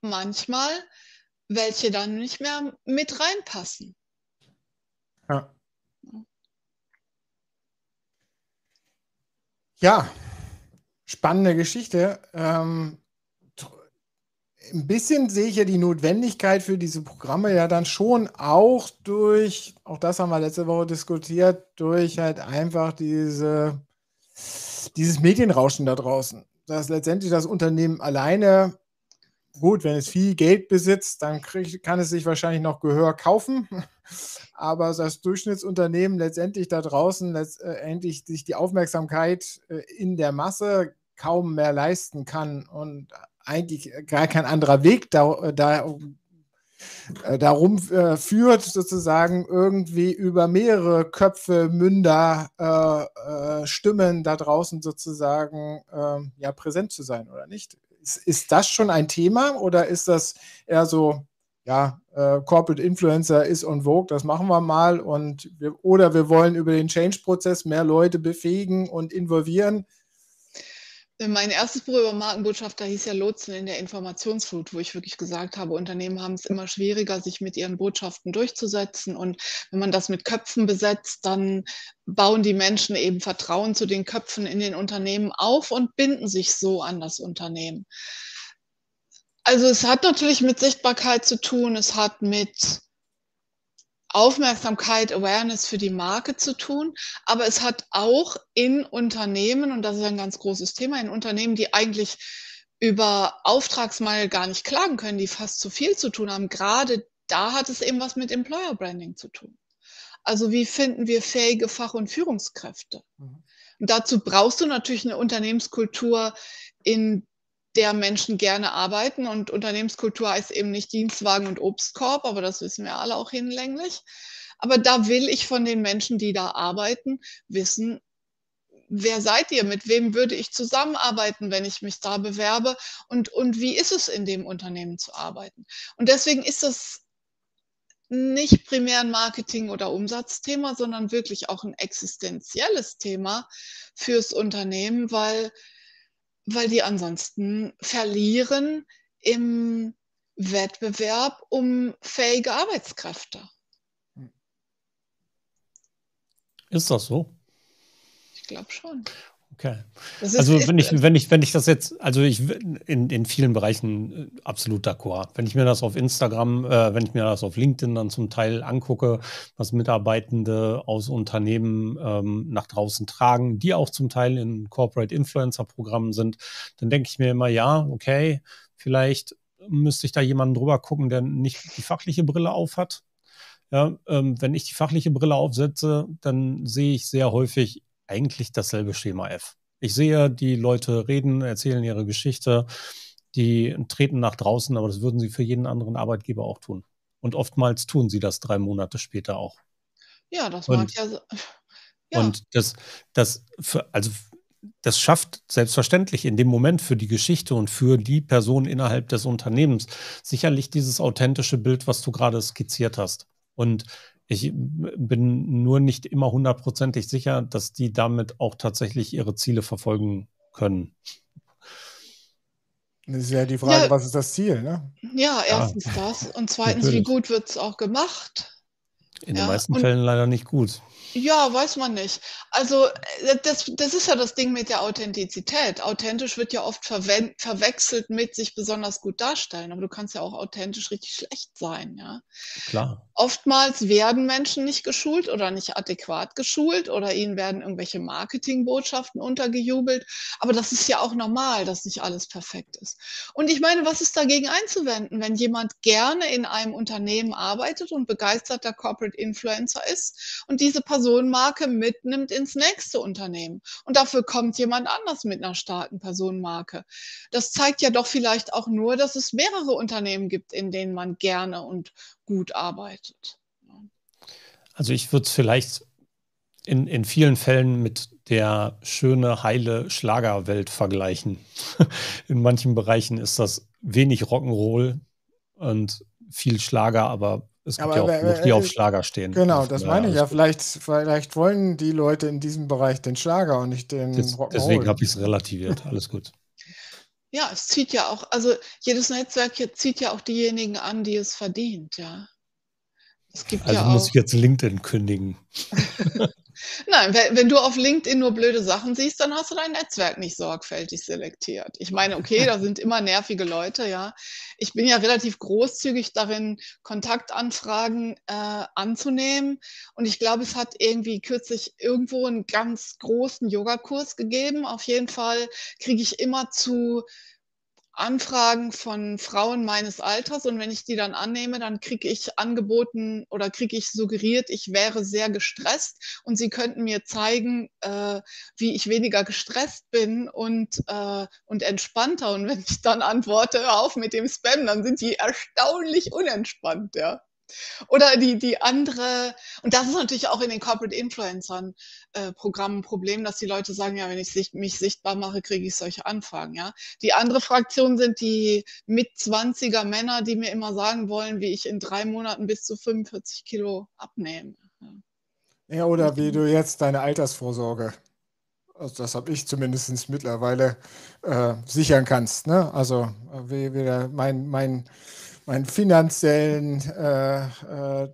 manchmal welche dann nicht mehr mit reinpassen. Ja. Ja, spannende Geschichte. Ähm, ein bisschen sehe ich ja die Notwendigkeit für diese Programme ja dann schon auch durch, auch das haben wir letzte Woche diskutiert, durch halt einfach diese, dieses Medienrauschen da draußen dass letztendlich das Unternehmen alleine, gut, wenn es viel Geld besitzt, dann krieg, kann es sich wahrscheinlich noch Gehör kaufen. (laughs) Aber das Durchschnittsunternehmen letztendlich da draußen letztendlich sich die Aufmerksamkeit äh, in der Masse kaum mehr leisten kann und eigentlich gar kein anderer Weg da, da äh, darum äh, führt, sozusagen irgendwie über mehrere Köpfe, Münder, äh, äh, Stimmen da draußen sozusagen ähm, ja, präsent zu sein, oder nicht? Ist, ist das schon ein Thema oder ist das eher so, ja, äh, Corporate Influencer ist on vogue, das machen wir mal und wir, oder wir wollen über den Change-Prozess mehr Leute befähigen und involvieren? Mein erstes Buch über Markenbotschafter hieß ja Lotsen in der Informationsflut, wo ich wirklich gesagt habe, Unternehmen haben es immer schwieriger, sich mit ihren Botschaften durchzusetzen. Und wenn man das mit Köpfen besetzt, dann bauen die Menschen eben Vertrauen zu den Köpfen in den Unternehmen auf und binden sich so an das Unternehmen. Also es hat natürlich mit Sichtbarkeit zu tun, es hat mit Aufmerksamkeit, Awareness für die Marke zu tun, aber es hat auch in Unternehmen, und das ist ein ganz großes Thema, in Unternehmen, die eigentlich über Auftragsmangel gar nicht klagen können, die fast zu viel zu tun haben, gerade da hat es eben was mit Employer Branding zu tun. Also wie finden wir fähige Fach- und Führungskräfte? Mhm. Und dazu brauchst du natürlich eine Unternehmenskultur, in der Menschen gerne arbeiten. Und Unternehmenskultur heißt eben nicht Dienstwagen und Obstkorb, aber das wissen wir alle auch hinlänglich. Aber da will ich von den Menschen, die da arbeiten, wissen, wer seid ihr? Mit wem würde ich zusammenarbeiten, wenn ich mich da bewerbe? Und, und wie ist es in dem Unternehmen zu arbeiten? Und deswegen ist es nicht primär ein Marketing- oder Umsatzthema, sondern wirklich auch ein existenzielles Thema fürs Unternehmen, weil weil die ansonsten verlieren im Wettbewerb um fähige Arbeitskräfte. Ist das so? Ich glaube schon. Okay. also wenn ich, wenn ich, wenn ich das jetzt, also ich in, in vielen Bereichen äh, absolut d'accord. Wenn ich mir das auf Instagram, äh, wenn ich mir das auf LinkedIn dann zum Teil angucke, was Mitarbeitende aus Unternehmen ähm, nach draußen tragen, die auch zum Teil in Corporate Influencer Programmen sind, dann denke ich mir immer, ja, okay, vielleicht müsste ich da jemanden drüber gucken, der nicht die fachliche Brille aufhat. Ja, ähm, wenn ich die fachliche Brille aufsetze, dann sehe ich sehr häufig eigentlich dasselbe Schema F. Ich sehe, die Leute reden, erzählen ihre Geschichte, die treten nach draußen, aber das würden sie für jeden anderen Arbeitgeber auch tun. Und oftmals tun sie das drei Monate später auch. Ja, das mag ja. So, ja. Und das, das, für, also das schafft selbstverständlich in dem Moment für die Geschichte und für die Person innerhalb des Unternehmens sicherlich dieses authentische Bild, was du gerade skizziert hast. Und ich bin nur nicht immer hundertprozentig sicher, dass die damit auch tatsächlich ihre Ziele verfolgen können. Das ist ja die Frage, ja, was ist das Ziel? Ne? Ja, erstens ja, das und zweitens, natürlich. wie gut wird es auch gemacht? In ja, den meisten Fällen leider nicht gut. Ja, weiß man nicht. Also äh, das, das ist ja das Ding mit der Authentizität. Authentisch wird ja oft verwechselt mit sich besonders gut darstellen, aber du kannst ja auch authentisch richtig schlecht sein, ja. Klar. Oftmals werden Menschen nicht geschult oder nicht adäquat geschult oder ihnen werden irgendwelche Marketingbotschaften untergejubelt. Aber das ist ja auch normal, dass nicht alles perfekt ist. Und ich meine, was ist dagegen einzuwenden, wenn jemand gerne in einem Unternehmen arbeitet und begeisterter Corporate Influencer ist und diese Person Personenmarke mitnimmt ins nächste Unternehmen. Und dafür kommt jemand anders mit einer starken Personenmarke. Das zeigt ja doch vielleicht auch nur, dass es mehrere Unternehmen gibt, in denen man gerne und gut arbeitet. Also ich würde es vielleicht in, in vielen Fällen mit der schöne, heile Schlagerwelt vergleichen. (laughs) in manchen Bereichen ist das wenig Rock'n'Roll und viel Schlager, aber es gibt aber, ja auch genug, die auf Schlager stehen. Genau, das meine ich ja. Vielleicht, vielleicht wollen die Leute in diesem Bereich den Schlager und nicht den Rock'n'Roll. Deswegen habe ich es relativiert. Alles gut. Ja, es zieht ja auch, also jedes Netzwerk hier zieht ja auch diejenigen an, die es verdient, ja. Es gibt also ja muss ich jetzt LinkedIn kündigen. (laughs) Nein, wenn du auf LinkedIn nur blöde Sachen siehst, dann hast du dein Netzwerk nicht sorgfältig selektiert. Ich meine, okay, (laughs) da sind immer nervige Leute, ja. Ich bin ja relativ großzügig darin, Kontaktanfragen äh, anzunehmen. Und ich glaube, es hat irgendwie kürzlich irgendwo einen ganz großen Yogakurs gegeben. Auf jeden Fall kriege ich immer zu Anfragen von Frauen meines Alters und wenn ich die dann annehme, dann kriege ich angeboten oder kriege ich suggeriert, ich wäre sehr gestresst und sie könnten mir zeigen, äh, wie ich weniger gestresst bin und, äh, und entspannter. Und wenn ich dann antworte, hör auf mit dem Spam, dann sind die erstaunlich unentspannt, ja. Oder die, die andere, und das ist natürlich auch in den Corporate Influencern äh, Programmen ein Problem, dass die Leute sagen, ja, wenn ich sich, mich sichtbar mache, kriege ich solche Anfragen, ja. Die andere Fraktion sind die mit 20er Männer, die mir immer sagen wollen, wie ich in drei Monaten bis zu 45 Kilo abnehme. Ja, ja oder wie du jetzt deine Altersvorsorge also das habe ich zumindest mittlerweile äh, sichern kannst. Ne? Also wie, wie der, mein, mein meinen finanziellen äh, äh,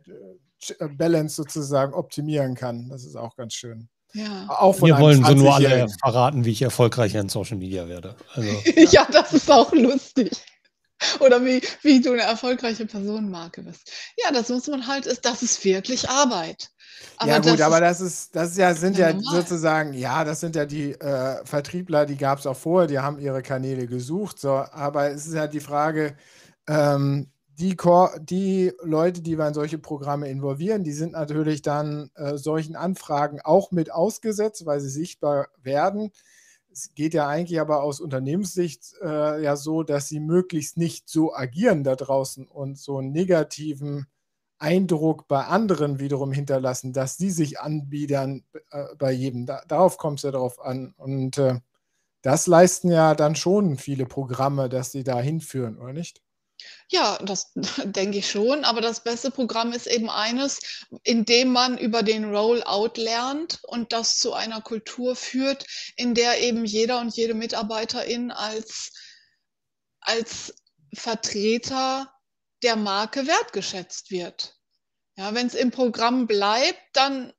Balance sozusagen optimieren kann. Das ist auch ganz schön. Ja. Auch Wir wollen so nur alle verraten, wie ich erfolgreicher in Social Media werde. Also. (laughs) ja, das ist auch lustig. Oder wie, wie du eine erfolgreiche Personenmarke bist. Ja, das muss man halt, ist, das ist wirklich Arbeit. Aber ja, gut, aber das ist, das ist ja, sind ja, ja sozusagen, ja, das sind ja die äh, Vertriebler, die gab es auch vorher, die haben ihre Kanäle gesucht, so, aber es ist ja die Frage, ähm, die, die, Leute, die wir in solche Programme involvieren, die sind natürlich dann äh, solchen Anfragen auch mit ausgesetzt, weil sie sichtbar werden. Es geht ja eigentlich aber aus Unternehmenssicht äh, ja so, dass sie möglichst nicht so agieren da draußen und so einen negativen Eindruck bei anderen wiederum hinterlassen, dass sie sich anbiedern äh, bei jedem. Da, darauf kommt es ja drauf an. Und äh, das leisten ja dann schon viele Programme, dass sie da hinführen, oder nicht? Ja, das (laughs) denke ich schon, aber das beste Programm ist eben eines, in dem man über den Rollout lernt und das zu einer Kultur führt, in der eben jeder und jede Mitarbeiterin als, als Vertreter der Marke wertgeschätzt wird. Ja, wenn es im Programm bleibt, dann,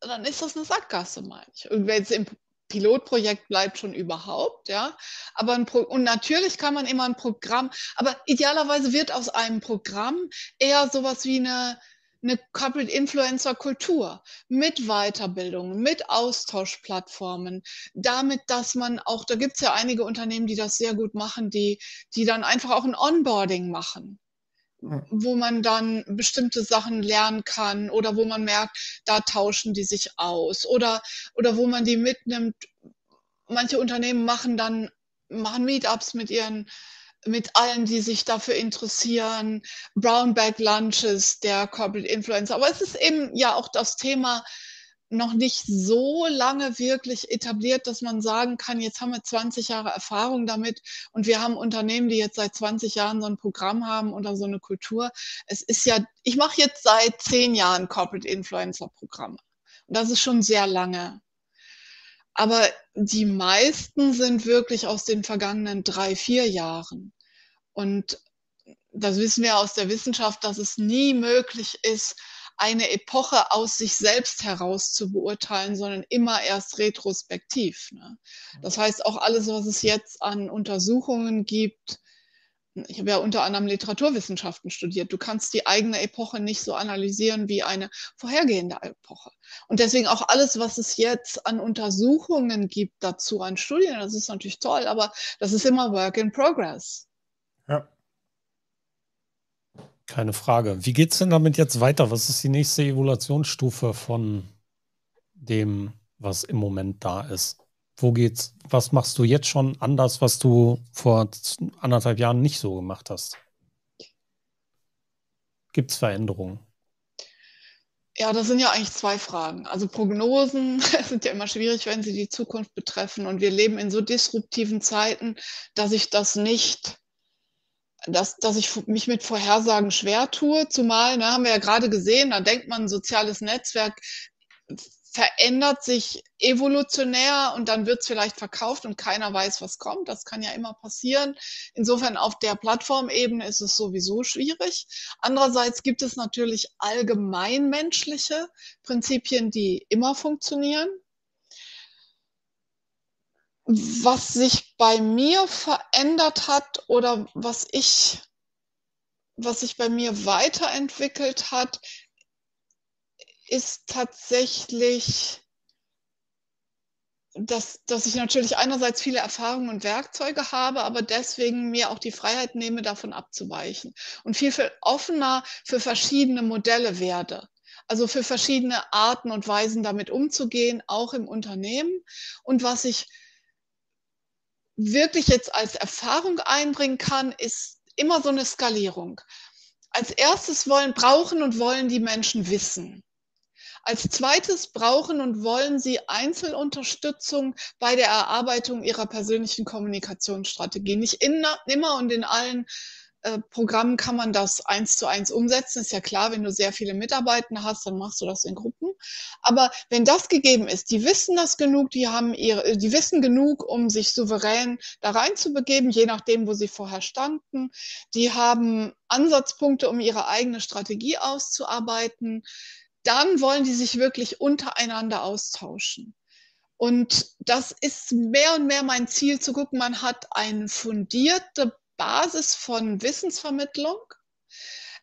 dann ist das eine Sackgasse, meine ich. Und wenn es im Pilotprojekt bleibt schon überhaupt, ja. Aber ein Pro und natürlich kann man immer ein Programm, aber idealerweise wird aus einem Programm eher sowas wie eine, eine Corporate Influencer Kultur mit Weiterbildung, mit Austauschplattformen, damit, dass man auch, da gibt es ja einige Unternehmen, die das sehr gut machen, die, die dann einfach auch ein Onboarding machen wo man dann bestimmte Sachen lernen kann oder wo man merkt, da tauschen die sich aus oder, oder wo man die mitnimmt. Manche Unternehmen machen dann, machen Meetups mit ihren, mit allen, die sich dafür interessieren, Brown Bag Lunches der Corporate Influencer. Aber es ist eben ja auch das Thema, noch nicht so lange wirklich etabliert, dass man sagen kann, jetzt haben wir 20 Jahre Erfahrung damit und wir haben Unternehmen, die jetzt seit 20 Jahren so ein Programm haben oder so eine Kultur. Es ist ja, ich mache jetzt seit zehn Jahren Corporate Influencer Programme. Und das ist schon sehr lange. Aber die meisten sind wirklich aus den vergangenen drei, vier Jahren. Und das wissen wir aus der Wissenschaft, dass es nie möglich ist, eine Epoche aus sich selbst heraus zu beurteilen, sondern immer erst retrospektiv. Ne? Das heißt, auch alles, was es jetzt an Untersuchungen gibt, ich habe ja unter anderem Literaturwissenschaften studiert. Du kannst die eigene Epoche nicht so analysieren wie eine vorhergehende Epoche. Und deswegen auch alles, was es jetzt an Untersuchungen gibt dazu, an Studien, das ist natürlich toll, aber das ist immer Work in Progress. Ja. Keine Frage. Wie geht es denn damit jetzt weiter? Was ist die nächste Evaluationsstufe von dem, was im Moment da ist? Wo geht's? Was machst du jetzt schon anders, was du vor anderthalb Jahren nicht so gemacht hast? Gibt es Veränderungen? Ja, das sind ja eigentlich zwei Fragen. Also Prognosen (laughs) sind ja immer schwierig, wenn sie die Zukunft betreffen. Und wir leben in so disruptiven Zeiten, dass ich das nicht dass, dass ich mich mit Vorhersagen schwer tue, zumal, ne, haben wir ja gerade gesehen, da denkt man, soziales Netzwerk verändert sich evolutionär und dann wird es vielleicht verkauft und keiner weiß, was kommt. Das kann ja immer passieren. Insofern auf der Plattformebene ist es sowieso schwierig. Andererseits gibt es natürlich allgemeinmenschliche Prinzipien, die immer funktionieren was sich bei mir verändert hat oder was ich, was sich bei mir weiterentwickelt hat, ist tatsächlich, dass, dass ich natürlich einerseits viele Erfahrungen und Werkzeuge habe, aber deswegen mir auch die Freiheit nehme, davon abzuweichen und viel, viel offener für verschiedene Modelle werde. Also für verschiedene Arten und Weisen damit umzugehen, auch im Unternehmen. Und was ich wirklich jetzt als Erfahrung einbringen kann, ist immer so eine Skalierung. Als erstes wollen, brauchen und wollen die Menschen Wissen. Als zweites brauchen und wollen sie Einzelunterstützung bei der Erarbeitung ihrer persönlichen Kommunikationsstrategie. Nicht immer und in allen äh, kann man das eins zu eins umsetzen. Ist ja klar, wenn du sehr viele Mitarbeiter hast, dann machst du das in Gruppen. Aber wenn das gegeben ist, die wissen das genug, die haben ihre, die wissen genug, um sich souverän da reinzubegeben, je nachdem, wo sie vorher standen. Die haben Ansatzpunkte, um ihre eigene Strategie auszuarbeiten. Dann wollen die sich wirklich untereinander austauschen. Und das ist mehr und mehr mein Ziel zu gucken, man hat eine fundierte Basis von Wissensvermittlung.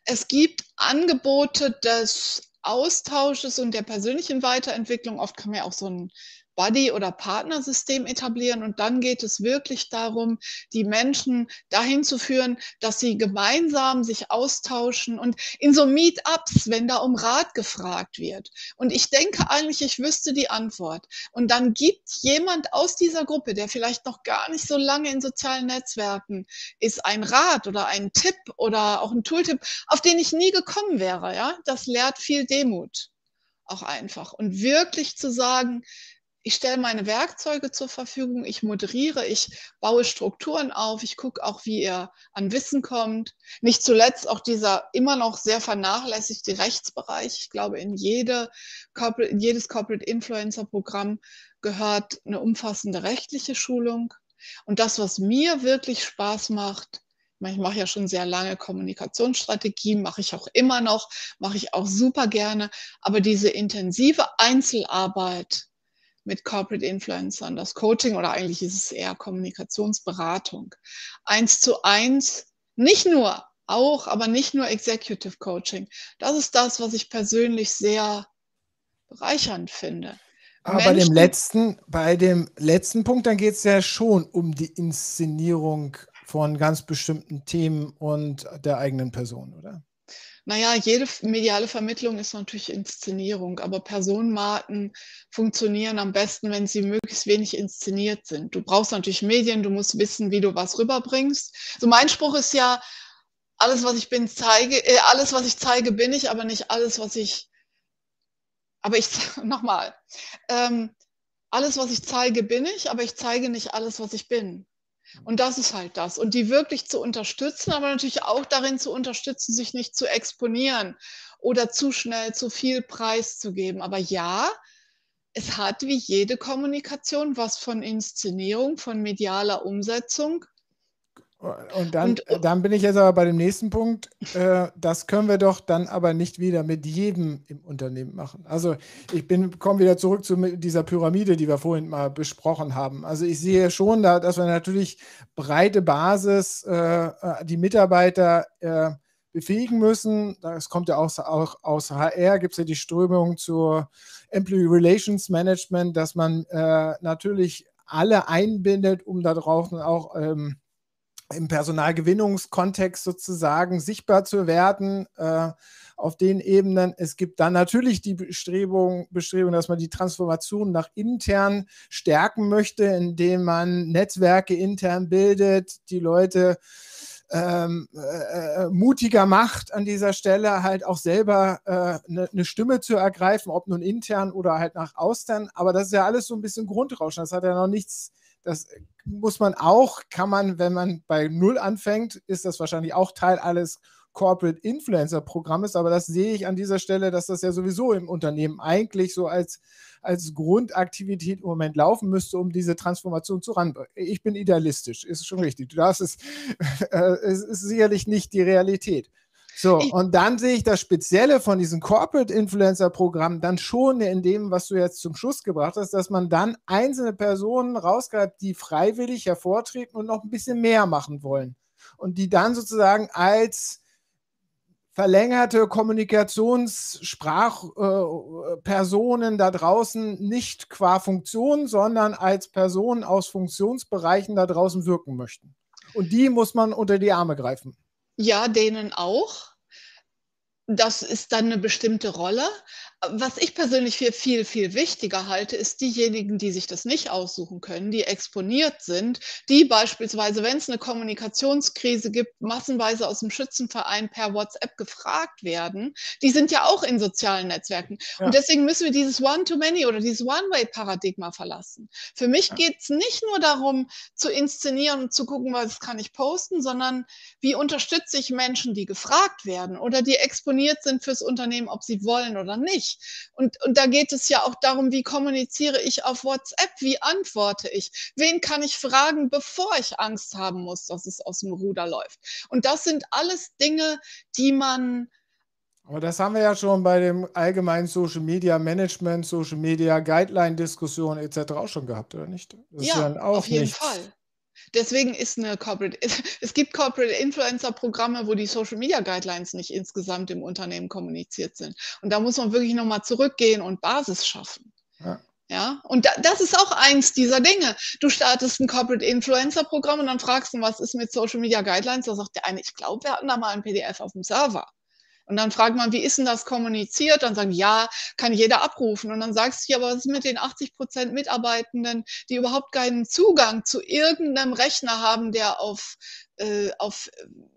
Es gibt Angebote des Austausches und der persönlichen Weiterentwicklung. Oft kann man ja auch so ein Buddy- oder Partnersystem etablieren. Und dann geht es wirklich darum, die Menschen dahin zu führen, dass sie gemeinsam sich austauschen und in so Meetups, wenn da um Rat gefragt wird. Und ich denke eigentlich, ich wüsste die Antwort. Und dann gibt jemand aus dieser Gruppe, der vielleicht noch gar nicht so lange in sozialen Netzwerken ist, ein Rat oder ein Tipp oder auch ein Tooltip, auf den ich nie gekommen wäre. Ja, das lehrt viel Demut auch einfach. Und wirklich zu sagen, ich stelle meine Werkzeuge zur Verfügung, ich moderiere, ich baue Strukturen auf, ich gucke auch, wie ihr an Wissen kommt. Nicht zuletzt auch dieser immer noch sehr vernachlässigte Rechtsbereich. Ich glaube, in, jede in jedes Corporate Influencer Programm gehört eine umfassende rechtliche Schulung. Und das, was mir wirklich Spaß macht, ich mache ja schon sehr lange Kommunikationsstrategie, mache ich auch immer noch, mache ich auch super gerne. Aber diese intensive Einzelarbeit, mit Corporate Influencern, das Coaching oder eigentlich ist es eher Kommunikationsberatung. Eins zu eins, nicht nur, auch, aber nicht nur Executive Coaching. Das ist das, was ich persönlich sehr bereichernd finde. Aber Menschen, bei dem letzten, bei dem letzten Punkt, dann geht es ja schon um die Inszenierung von ganz bestimmten Themen und der eigenen Person, oder? Naja, jede mediale Vermittlung ist natürlich Inszenierung, aber Personenmarken funktionieren am besten, wenn sie möglichst wenig inszeniert sind. Du brauchst natürlich Medien, du musst wissen, wie du was rüberbringst. So mein Spruch ist ja, alles, was ich bin, zeige, äh, alles, was ich zeige, bin ich, aber nicht alles, was ich, aber ich, (laughs) nochmal, ähm, alles, was ich zeige, bin ich, aber ich zeige nicht alles, was ich bin. Und das ist halt das. Und die wirklich zu unterstützen, aber natürlich auch darin zu unterstützen, sich nicht zu exponieren oder zu schnell zu viel Preis zu geben. Aber ja, es hat wie jede Kommunikation was von Inszenierung, von medialer Umsetzung. Und dann, und, dann bin ich jetzt aber bei dem nächsten Punkt. Äh, das können wir doch dann aber nicht wieder mit jedem im Unternehmen machen. Also ich komme wieder zurück zu dieser Pyramide, die wir vorhin mal besprochen haben. Also ich sehe schon, da, dass wir natürlich breite Basis, äh, äh die Mitarbeiter äh, befähigen müssen. Das kommt ja auch, auch aus HR, gibt es ja die Strömung zur Employee Relations Management, dass man äh, natürlich alle einbindet, um da draußen auch ähm, im Personalgewinnungskontext sozusagen sichtbar zu werden äh, auf den Ebenen. Es gibt dann natürlich die Bestrebung, Bestrebung, dass man die Transformation nach intern stärken möchte, indem man Netzwerke intern bildet, die Leute ähm, äh, äh mutiger macht an dieser Stelle, halt auch selber eine äh, ne, ne Stimme zu ergreifen, ob nun intern oder halt nach außen. Aber das ist ja alles so ein bisschen Grundrauschen. Das hat ja noch nichts das muss man auch, kann man, wenn man bei Null anfängt, ist das wahrscheinlich auch Teil alles Corporate Influencer Programmes, aber das sehe ich an dieser Stelle, dass das ja sowieso im Unternehmen eigentlich so als, als Grundaktivität im Moment laufen müsste, um diese Transformation zu ran. Ich bin idealistisch, ist schon richtig. Du darfst (laughs) äh, es ist sicherlich nicht die Realität. So, und dann sehe ich das Spezielle von diesem Corporate Influencer Programm dann schon in dem, was du jetzt zum Schluss gebracht hast, dass man dann einzelne Personen rausgreift, die freiwillig hervortreten und noch ein bisschen mehr machen wollen. Und die dann sozusagen als verlängerte Kommunikationssprachpersonen äh, da draußen nicht qua Funktion, sondern als Personen aus Funktionsbereichen da draußen wirken möchten. Und die muss man unter die Arme greifen. Ja, denen auch. Das ist dann eine bestimmte Rolle. Was ich persönlich für viel, viel wichtiger halte, ist diejenigen, die sich das nicht aussuchen können, die exponiert sind, die beispielsweise, wenn es eine Kommunikationskrise gibt, massenweise aus dem Schützenverein per WhatsApp gefragt werden. Die sind ja auch in sozialen Netzwerken. Ja. Und deswegen müssen wir dieses One-to-Many oder dieses One-Way-Paradigma verlassen. Für mich ja. geht es nicht nur darum, zu inszenieren und zu gucken, was kann ich posten, sondern wie unterstütze ich Menschen, die gefragt werden oder die exponiert sind fürs Unternehmen, ob sie wollen oder nicht. Und, und da geht es ja auch darum, wie kommuniziere ich auf WhatsApp, wie antworte ich, wen kann ich fragen, bevor ich Angst haben muss, dass es aus dem Ruder läuft. Und das sind alles Dinge, die man aber das haben wir ja schon bei dem allgemeinen Social Media Management, Social Media Guideline Diskussion etc. auch schon gehabt, oder nicht? Das ja, ja auf jeden nichts. Fall. Deswegen ist eine Corporate, (laughs) es gibt Corporate Influencer Programme, wo die Social Media Guidelines nicht insgesamt im Unternehmen kommuniziert sind. Und da muss man wirklich nochmal zurückgehen und Basis schaffen. Ja. Ja, und da, das ist auch eins dieser Dinge. Du startest ein Corporate Influencer Programm und dann fragst du, was ist mit Social Media Guidelines? Da sagt der eine, ich glaube, wir hatten da mal ein PDF auf dem Server. Und dann fragt man, wie ist denn das kommuniziert? Dann sagen, ja, kann jeder abrufen. Und dann sagst du, aber was ist mit den 80 Prozent Mitarbeitenden, die überhaupt keinen Zugang zu irgendeinem Rechner haben, der auf, äh, auf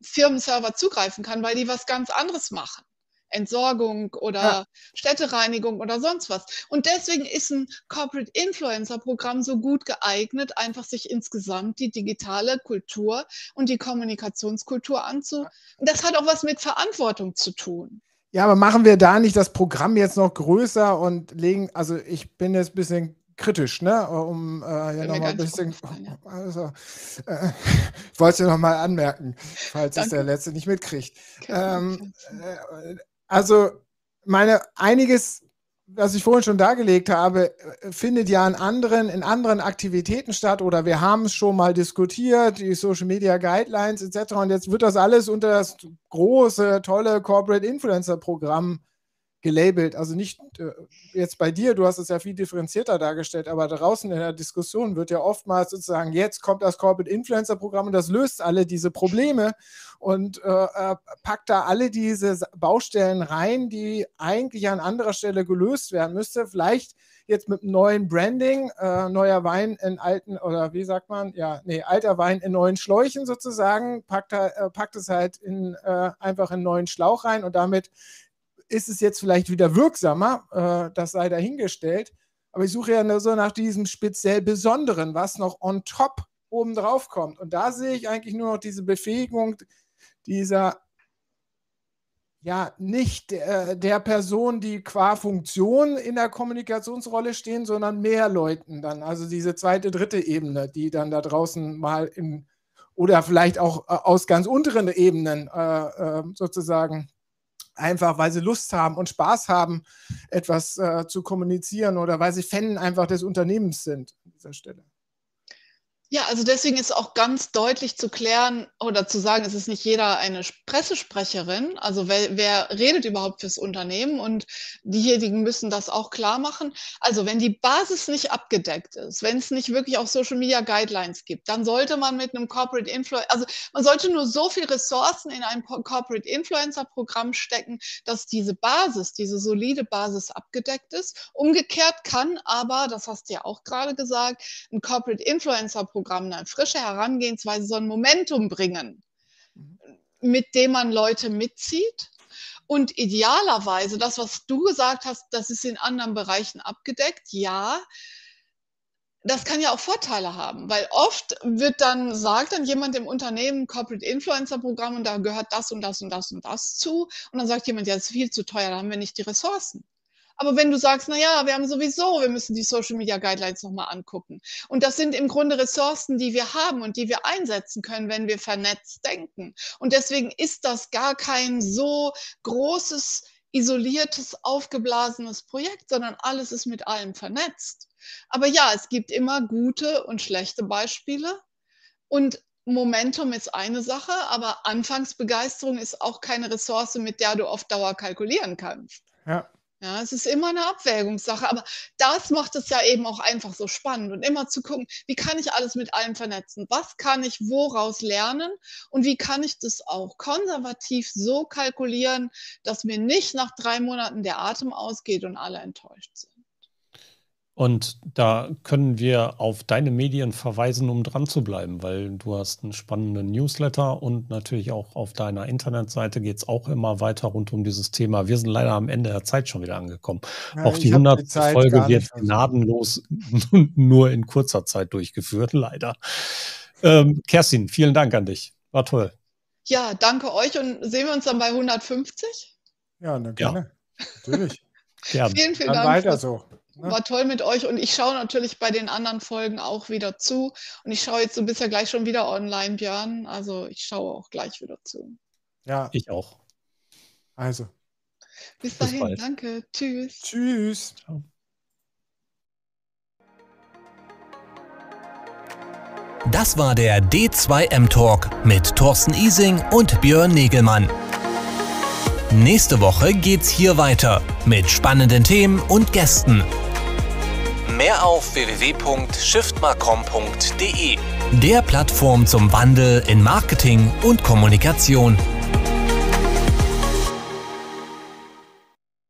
Firmenserver zugreifen kann, weil die was ganz anderes machen? Entsorgung oder ja. Städtereinigung oder sonst was. Und deswegen ist ein Corporate Influencer Programm so gut geeignet, einfach sich insgesamt die digitale Kultur und die Kommunikationskultur anzu. Und das hat auch was mit Verantwortung zu tun. Ja, aber machen wir da nicht das Programm jetzt noch größer und legen, also ich bin jetzt ein bisschen kritisch, ne? Um äh, hier nochmal ein bisschen. (laughs) Also, äh, ich (laughs) wollte nochmal anmerken, falls es der Letzte nicht mitkriegt. Ähm, äh, also meine, einiges was ich vorhin schon dargelegt habe, findet ja in anderen, in anderen Aktivitäten statt oder wir haben es schon mal diskutiert, die Social Media Guidelines etc. Und jetzt wird das alles unter das große, tolle Corporate Influencer Programm gelabelt. Also nicht äh, jetzt bei dir, du hast es ja viel differenzierter dargestellt, aber draußen in der Diskussion wird ja oftmals sozusagen, jetzt kommt das Corporate Influencer Programm und das löst alle diese Probleme und äh, äh, packt da alle diese Baustellen rein, die eigentlich an anderer Stelle gelöst werden müsste. Vielleicht jetzt mit einem neuen Branding, äh, neuer Wein in alten, oder wie sagt man, ja, nee, alter Wein in neuen Schläuchen sozusagen, packt, äh, packt es halt in, äh, einfach in einen neuen Schlauch rein und damit ist es jetzt vielleicht wieder wirksamer, äh, das sei dahingestellt. Aber ich suche ja nur so nach diesem speziell Besonderen, was noch on top oben drauf kommt. Und da sehe ich eigentlich nur noch diese Befähigung dieser, ja, nicht der, der Person, die qua Funktion in der Kommunikationsrolle stehen, sondern mehr Leuten dann. Also diese zweite, dritte Ebene, die dann da draußen mal in, oder vielleicht auch äh, aus ganz unteren Ebenen äh, äh, sozusagen einfach weil sie Lust haben und Spaß haben, etwas äh, zu kommunizieren oder weil sie Fan einfach des Unternehmens sind an dieser Stelle. Ja, also deswegen ist auch ganz deutlich zu klären oder zu sagen, es ist nicht jeder eine Pressesprecherin. Also wer, wer redet überhaupt fürs Unternehmen und diejenigen müssen das auch klar machen. Also wenn die Basis nicht abgedeckt ist, wenn es nicht wirklich auch Social Media Guidelines gibt, dann sollte man mit einem Corporate Influencer, also man sollte nur so viel Ressourcen in ein Corporate Influencer Programm stecken, dass diese Basis, diese solide Basis abgedeckt ist. Umgekehrt kann aber, das hast du ja auch gerade gesagt, ein Corporate Influencer Programm Programm eine frische Herangehensweise, so ein Momentum bringen, mit dem man Leute mitzieht. Und idealerweise, das, was du gesagt hast, das ist in anderen Bereichen abgedeckt, ja, das kann ja auch Vorteile haben, weil oft wird dann, sagt dann jemand im Unternehmen, Corporate Influencer Programm und da gehört das und das und das und das zu. Und dann sagt jemand, ja, das ist viel zu teuer, da haben wir nicht die Ressourcen. Aber wenn du sagst, na ja, wir haben sowieso, wir müssen die Social Media Guidelines nochmal angucken. Und das sind im Grunde Ressourcen, die wir haben und die wir einsetzen können, wenn wir vernetzt denken. Und deswegen ist das gar kein so großes, isoliertes, aufgeblasenes Projekt, sondern alles ist mit allem vernetzt. Aber ja, es gibt immer gute und schlechte Beispiele. Und Momentum ist eine Sache, aber Anfangsbegeisterung ist auch keine Ressource, mit der du auf Dauer kalkulieren kannst. Ja, ja, es ist immer eine Abwägungssache, aber das macht es ja eben auch einfach so spannend und immer zu gucken, wie kann ich alles mit allem vernetzen? Was kann ich woraus lernen? Und wie kann ich das auch konservativ so kalkulieren, dass mir nicht nach drei Monaten der Atem ausgeht und alle enttäuscht sind? Und da können wir auf deine Medien verweisen, um dran zu bleiben, weil du hast einen spannenden Newsletter und natürlich auch auf deiner Internetseite geht es auch immer weiter rund um dieses Thema. Wir sind leider am Ende der Zeit schon wieder angekommen. Ja, auch die 100. Die Folge wird gnadenlos (laughs) nur in kurzer Zeit durchgeführt, leider. Ähm, Kerstin, vielen Dank an dich. War toll. Ja, danke euch und sehen wir uns dann bei 150? Ja, na, gerne. Ja. Natürlich. Gerne. Vielen, vielen dann Dank. Weiter so. Ne? War toll mit euch und ich schaue natürlich bei den anderen Folgen auch wieder zu. Und ich schaue jetzt, du bist ja gleich schon wieder online, Björn. Also ich schaue auch gleich wieder zu. Ja. Ich auch. Also. Bis dahin, Bis danke. Tschüss. Tschüss. Ciao. Das war der D2M Talk mit Thorsten Ising und Björn Negelmann. Nächste Woche geht's hier weiter mit spannenden Themen und Gästen. Mehr auf www.shiftmarcom.de, der Plattform zum Wandel in Marketing und Kommunikation.